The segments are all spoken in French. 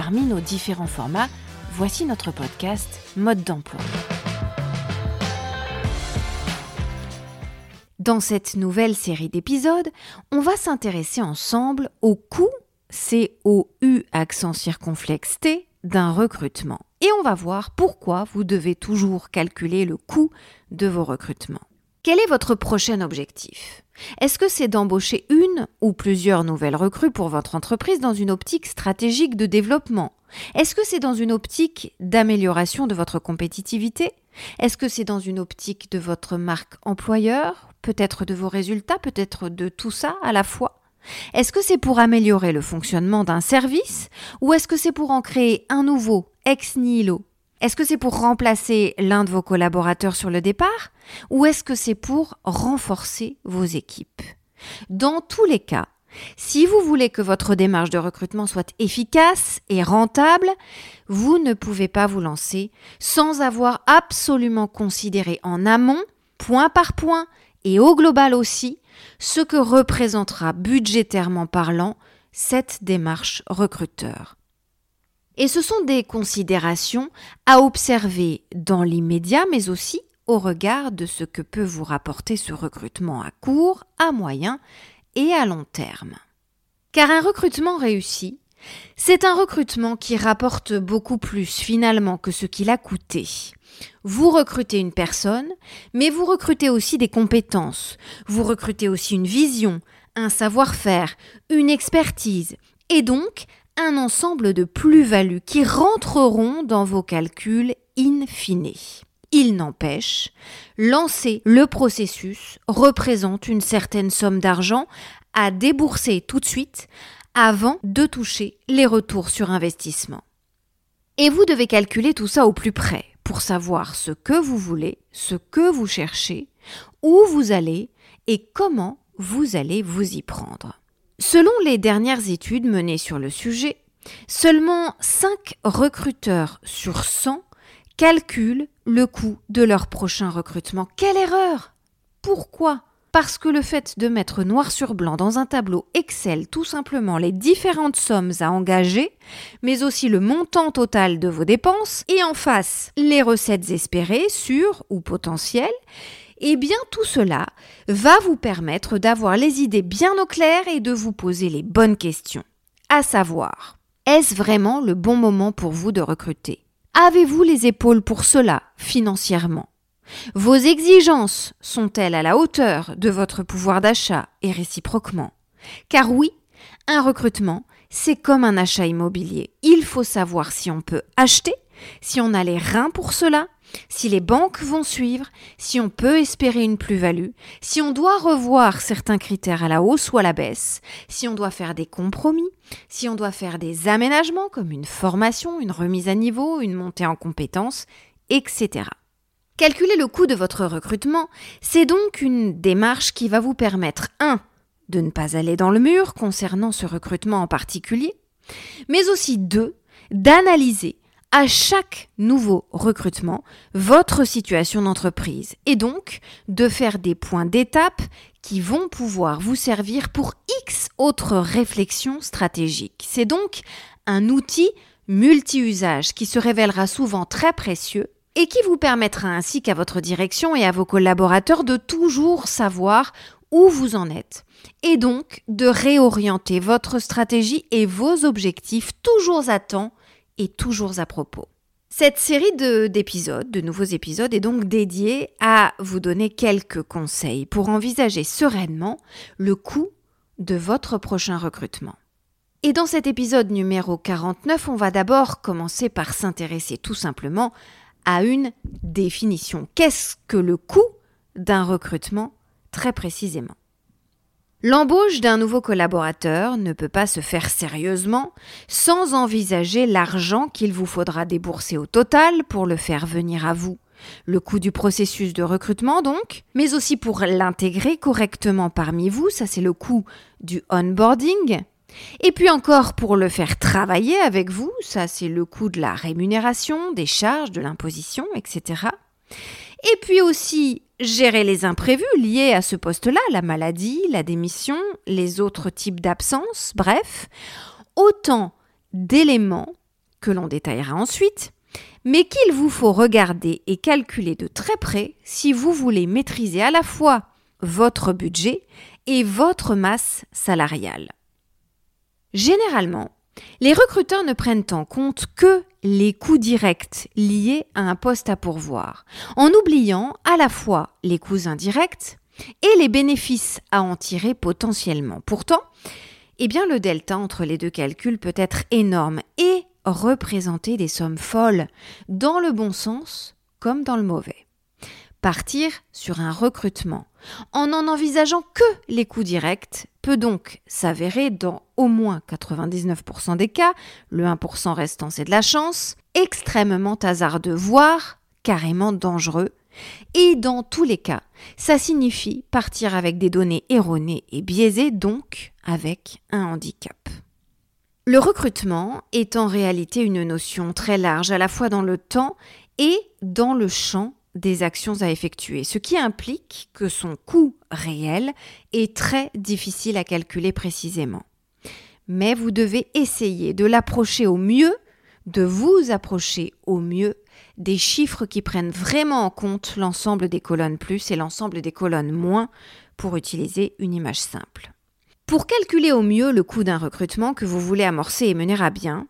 Parmi nos différents formats, voici notre podcast Mode d'emploi. Dans cette nouvelle série d'épisodes, on va s'intéresser ensemble au coût, C-O-U accent circonflexe T, d'un recrutement. Et on va voir pourquoi vous devez toujours calculer le coût de vos recrutements. Quel est votre prochain objectif? Est-ce que c'est d'embaucher une ou plusieurs nouvelles recrues pour votre entreprise dans une optique stratégique de développement? Est-ce que c'est dans une optique d'amélioration de votre compétitivité? Est-ce que c'est dans une optique de votre marque employeur? Peut-être de vos résultats Peut-être de tout ça à la fois? Est-ce que c'est pour améliorer le fonctionnement d'un service? Ou est-ce que c'est pour en créer un nouveau ex nihilo? Est-ce que c'est pour remplacer l'un de vos collaborateurs sur le départ ou est-ce que c'est pour renforcer vos équipes? Dans tous les cas, si vous voulez que votre démarche de recrutement soit efficace et rentable, vous ne pouvez pas vous lancer sans avoir absolument considéré en amont, point par point et au global aussi, ce que représentera budgétairement parlant cette démarche recruteur. Et ce sont des considérations à observer dans l'immédiat, mais aussi au regard de ce que peut vous rapporter ce recrutement à court, à moyen et à long terme. Car un recrutement réussi, c'est un recrutement qui rapporte beaucoup plus finalement que ce qu'il a coûté. Vous recrutez une personne, mais vous recrutez aussi des compétences, vous recrutez aussi une vision, un savoir-faire, une expertise, et donc un ensemble de plus-values qui rentreront dans vos calculs in fine. Il n'empêche, lancer le processus représente une certaine somme d'argent à débourser tout de suite avant de toucher les retours sur investissement. Et vous devez calculer tout ça au plus près pour savoir ce que vous voulez, ce que vous cherchez, où vous allez et comment vous allez vous y prendre. Selon les dernières études menées sur le sujet, seulement 5 recruteurs sur 100 calculent le coût de leur prochain recrutement. Quelle erreur Pourquoi? Parce que le fait de mettre noir sur blanc dans un tableau Excel tout simplement les différentes sommes à engager, mais aussi le montant total de vos dépenses, et en face les recettes espérées, sûres ou potentielles, eh bien tout cela va vous permettre d'avoir les idées bien au clair et de vous poser les bonnes questions. À savoir, est-ce vraiment le bon moment pour vous de recruter? Avez-vous les épaules pour cela financièrement? Vos exigences sont-elles à la hauteur de votre pouvoir d'achat et réciproquement? Car oui, un recrutement, c'est comme un achat immobilier. Il faut savoir si on peut acheter, si on a les reins pour cela, si les banques vont suivre, si on peut espérer une plus-value, si on doit revoir certains critères à la hausse ou à la baisse, si on doit faire des compromis, si on doit faire des aménagements comme une formation, une remise à niveau, une montée en compétences, etc. Calculer le coût de votre recrutement, c'est donc une démarche qui va vous permettre 1. de ne pas aller dans le mur concernant ce recrutement en particulier, mais aussi 2. d'analyser à chaque nouveau recrutement votre situation d'entreprise et donc de faire des points d'étape qui vont pouvoir vous servir pour X autres réflexions stratégiques. C'est donc un outil multi-usage qui se révélera souvent très précieux et qui vous permettra ainsi qu'à votre direction et à vos collaborateurs de toujours savoir où vous en êtes et donc de réorienter votre stratégie et vos objectifs toujours à temps et toujours à propos. Cette série d'épisodes, de, nouveaux épisodes, est donc dédiée à vous donner quelques conseils pour envisager sereinement le coût de votre prochain recrutement. Et dans cet épisode numéro 49, on va d'abord commencer par s'intéresser tout simplement à une définition. Qu'est-ce que le coût d'un recrutement très précisément? L'embauche d'un nouveau collaborateur ne peut pas se faire sérieusement sans envisager l'argent qu'il vous faudra débourser au total pour le faire venir à vous. Le coût du processus de recrutement donc, mais aussi pour l'intégrer correctement parmi vous, ça c'est le coût du onboarding. Et puis encore pour le faire travailler avec vous, ça c'est le coût de la rémunération, des charges, de l'imposition, etc. Et puis aussi gérer les imprévus liés à ce poste-là, la maladie, la démission, les autres types d'absence, bref, autant d'éléments que l'on détaillera ensuite, mais qu'il vous faut regarder et calculer de très près si vous voulez maîtriser à la fois votre budget et votre masse salariale. Généralement, les recruteurs ne prennent en compte que les coûts directs liés à un poste à pourvoir, en oubliant à la fois les coûts indirects et les bénéfices à en tirer potentiellement. Pourtant, eh bien, le delta entre les deux calculs peut être énorme et représenter des sommes folles, dans le bon sens comme dans le mauvais. Partir sur un recrutement en n'en envisageant que les coûts directs peut donc s'avérer dans au moins 99% des cas, le 1% restant c'est de la chance, extrêmement hasardeux, voire carrément dangereux. Et dans tous les cas, ça signifie partir avec des données erronées et biaisées, donc avec un handicap. Le recrutement est en réalité une notion très large, à la fois dans le temps et dans le champ des actions à effectuer, ce qui implique que son coût réel est très difficile à calculer précisément. Mais vous devez essayer de l'approcher au mieux, de vous approcher au mieux des chiffres qui prennent vraiment en compte l'ensemble des colonnes plus et l'ensemble des colonnes moins pour utiliser une image simple. Pour calculer au mieux le coût d'un recrutement que vous voulez amorcer et mener à bien,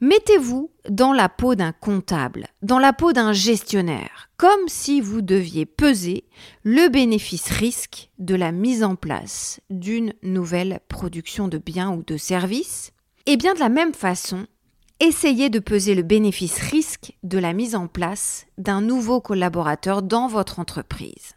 Mettez-vous dans la peau d'un comptable, dans la peau d'un gestionnaire, comme si vous deviez peser le bénéfice-risque de la mise en place d'une nouvelle production de biens ou de services. Et bien de la même façon, essayez de peser le bénéfice-risque de la mise en place d'un nouveau collaborateur dans votre entreprise.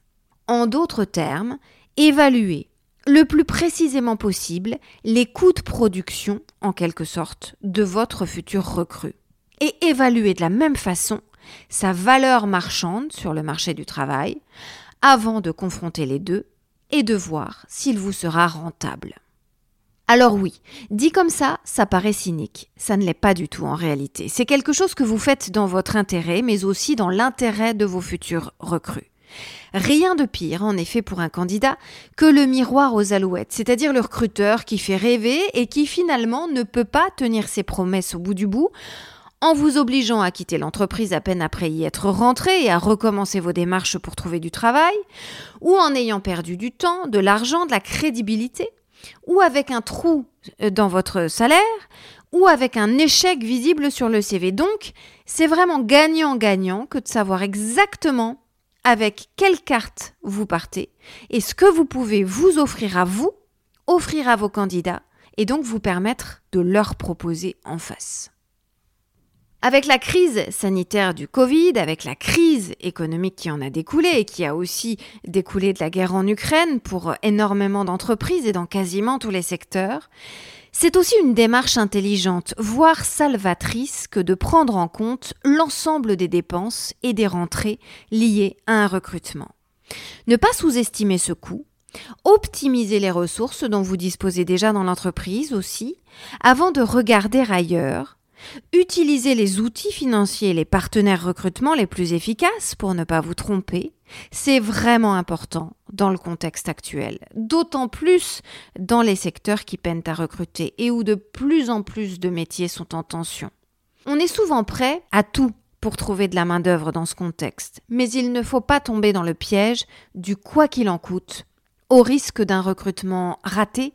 En d'autres termes, évaluez le plus précisément possible les coûts de production, en quelque sorte, de votre futur recrue. Et évaluer de la même façon sa valeur marchande sur le marché du travail avant de confronter les deux et de voir s'il vous sera rentable. Alors oui, dit comme ça, ça paraît cynique. Ça ne l'est pas du tout en réalité. C'est quelque chose que vous faites dans votre intérêt, mais aussi dans l'intérêt de vos futurs recrues. Rien de pire, en effet, pour un candidat que le miroir aux alouettes, c'est-à-dire le recruteur qui fait rêver et qui finalement ne peut pas tenir ses promesses au bout du bout en vous obligeant à quitter l'entreprise à peine après y être rentré et à recommencer vos démarches pour trouver du travail, ou en ayant perdu du temps, de l'argent, de la crédibilité, ou avec un trou euh, dans votre salaire, ou avec un échec visible sur le CV. Donc, c'est vraiment gagnant-gagnant que de savoir exactement avec quelle carte vous partez et ce que vous pouvez vous offrir à vous, offrir à vos candidats et donc vous permettre de leur proposer en face. Avec la crise sanitaire du Covid, avec la crise économique qui en a découlé et qui a aussi découlé de la guerre en Ukraine pour énormément d'entreprises et dans quasiment tous les secteurs, c'est aussi une démarche intelligente, voire salvatrice, que de prendre en compte l'ensemble des dépenses et des rentrées liées à un recrutement. Ne pas sous-estimer ce coût, optimiser les ressources dont vous disposez déjà dans l'entreprise aussi, avant de regarder ailleurs, Utilisez les outils financiers et les partenaires recrutement les plus efficaces pour ne pas vous tromper. C'est vraiment important dans le contexte actuel, d'autant plus dans les secteurs qui peinent à recruter et où de plus en plus de métiers sont en tension. On est souvent prêt à tout pour trouver de la main-d'œuvre dans ce contexte, mais il ne faut pas tomber dans le piège du quoi qu'il en coûte, au risque d'un recrutement raté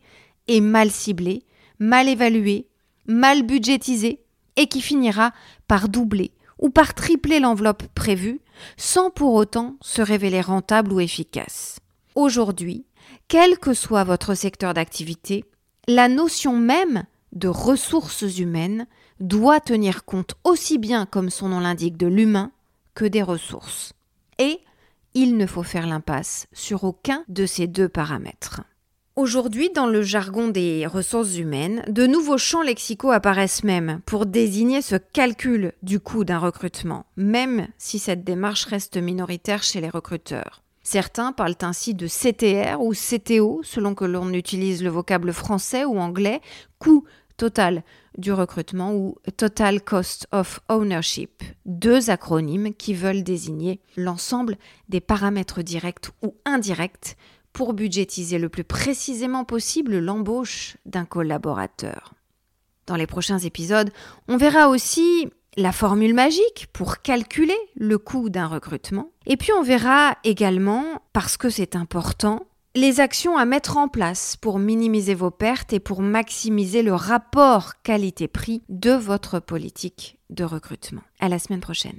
et mal ciblé, mal évalué, mal budgétisé et qui finira par doubler ou par tripler l'enveloppe prévue sans pour autant se révéler rentable ou efficace. Aujourd'hui, quel que soit votre secteur d'activité, la notion même de ressources humaines doit tenir compte aussi bien, comme son nom l'indique, de l'humain que des ressources. Et il ne faut faire l'impasse sur aucun de ces deux paramètres. Aujourd'hui, dans le jargon des ressources humaines, de nouveaux champs lexicaux apparaissent même pour désigner ce calcul du coût d'un recrutement, même si cette démarche reste minoritaire chez les recruteurs. Certains parlent ainsi de CTR ou CTO, selon que l'on utilise le vocable français ou anglais, coût total du recrutement ou Total Cost of Ownership, deux acronymes qui veulent désigner l'ensemble des paramètres directs ou indirects pour budgétiser le plus précisément possible l'embauche d'un collaborateur. Dans les prochains épisodes, on verra aussi la formule magique pour calculer le coût d'un recrutement. Et puis on verra également, parce que c'est important, les actions à mettre en place pour minimiser vos pertes et pour maximiser le rapport qualité-prix de votre politique de recrutement. À la semaine prochaine.